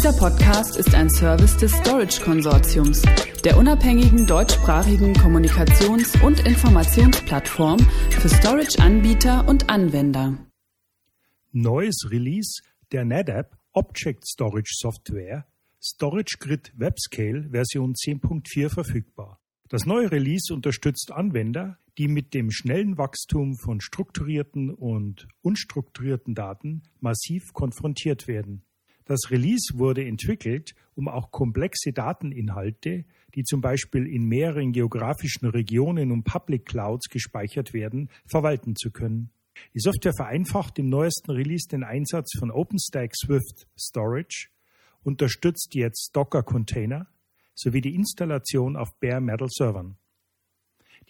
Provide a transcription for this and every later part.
Dieser Podcast ist ein Service des Storage Konsortiums, der unabhängigen deutschsprachigen Kommunikations- und Informationsplattform für Storage-Anbieter und Anwender. Neues Release der NetApp Object Storage Software Storage Grid WebScale Version 10.4 verfügbar. Das neue Release unterstützt Anwender, die mit dem schnellen Wachstum von strukturierten und unstrukturierten Daten massiv konfrontiert werden. Das Release wurde entwickelt, um auch komplexe Dateninhalte, die zum Beispiel in mehreren geografischen Regionen und Public Clouds gespeichert werden, verwalten zu können. Die Software vereinfacht im neuesten Release den Einsatz von OpenStack Swift Storage, unterstützt jetzt Docker-Container sowie die Installation auf Bare Metal Servern.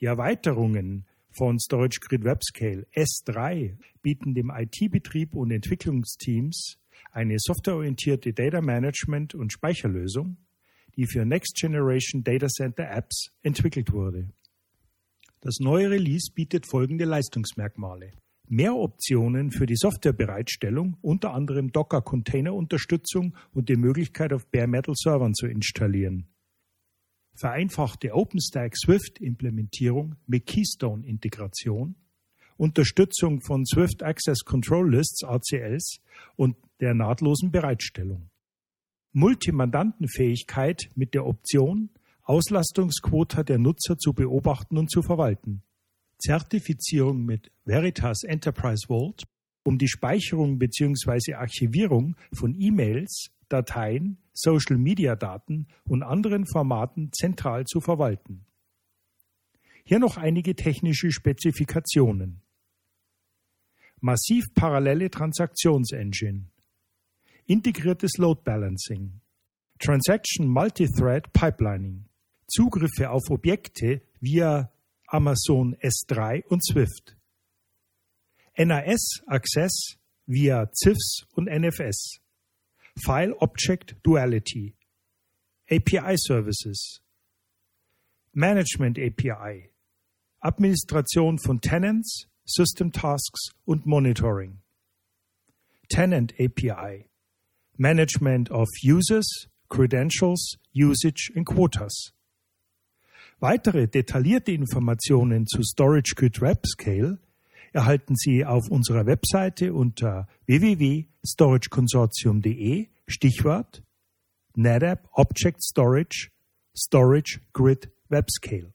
Die Erweiterungen von Storage Grid WebScale S3 bieten dem IT-Betrieb und Entwicklungsteams eine softwareorientierte Data Management und Speicherlösung, die für Next Generation Data Center Apps entwickelt wurde. Das neue Release bietet folgende Leistungsmerkmale. Mehr Optionen für die Softwarebereitstellung, unter anderem Docker-Container-Unterstützung und die Möglichkeit auf Bare Metal Servern zu installieren. Vereinfachte OpenStack Swift-Implementierung mit Keystone-Integration, Unterstützung von Swift Access Control Lists ACLs und der nahtlosen Bereitstellung. Multimandantenfähigkeit mit der Option, Auslastungsquota der Nutzer zu beobachten und zu verwalten. Zertifizierung mit Veritas Enterprise Vault, um die Speicherung bzw. Archivierung von E-Mails, Dateien, Social-Media-Daten und anderen Formaten zentral zu verwalten. Hier noch einige technische Spezifikationen. Massiv parallele Transaktionsengine integriertes Load Balancing, Transaction Multithread Pipelining, Zugriffe auf Objekte via Amazon S3 und Swift, NAS Access via CIFS und NFS, File Object Duality, API Services, Management API, Administration von Tenants, System Tasks und Monitoring, Tenant API, Management of Users, Credentials, Usage and Quotas. Weitere detaillierte Informationen zu Storage Grid WebScale erhalten Sie auf unserer Webseite unter www.storageconsortium.de Stichwort NetApp Object Storage Storage Grid WebScale.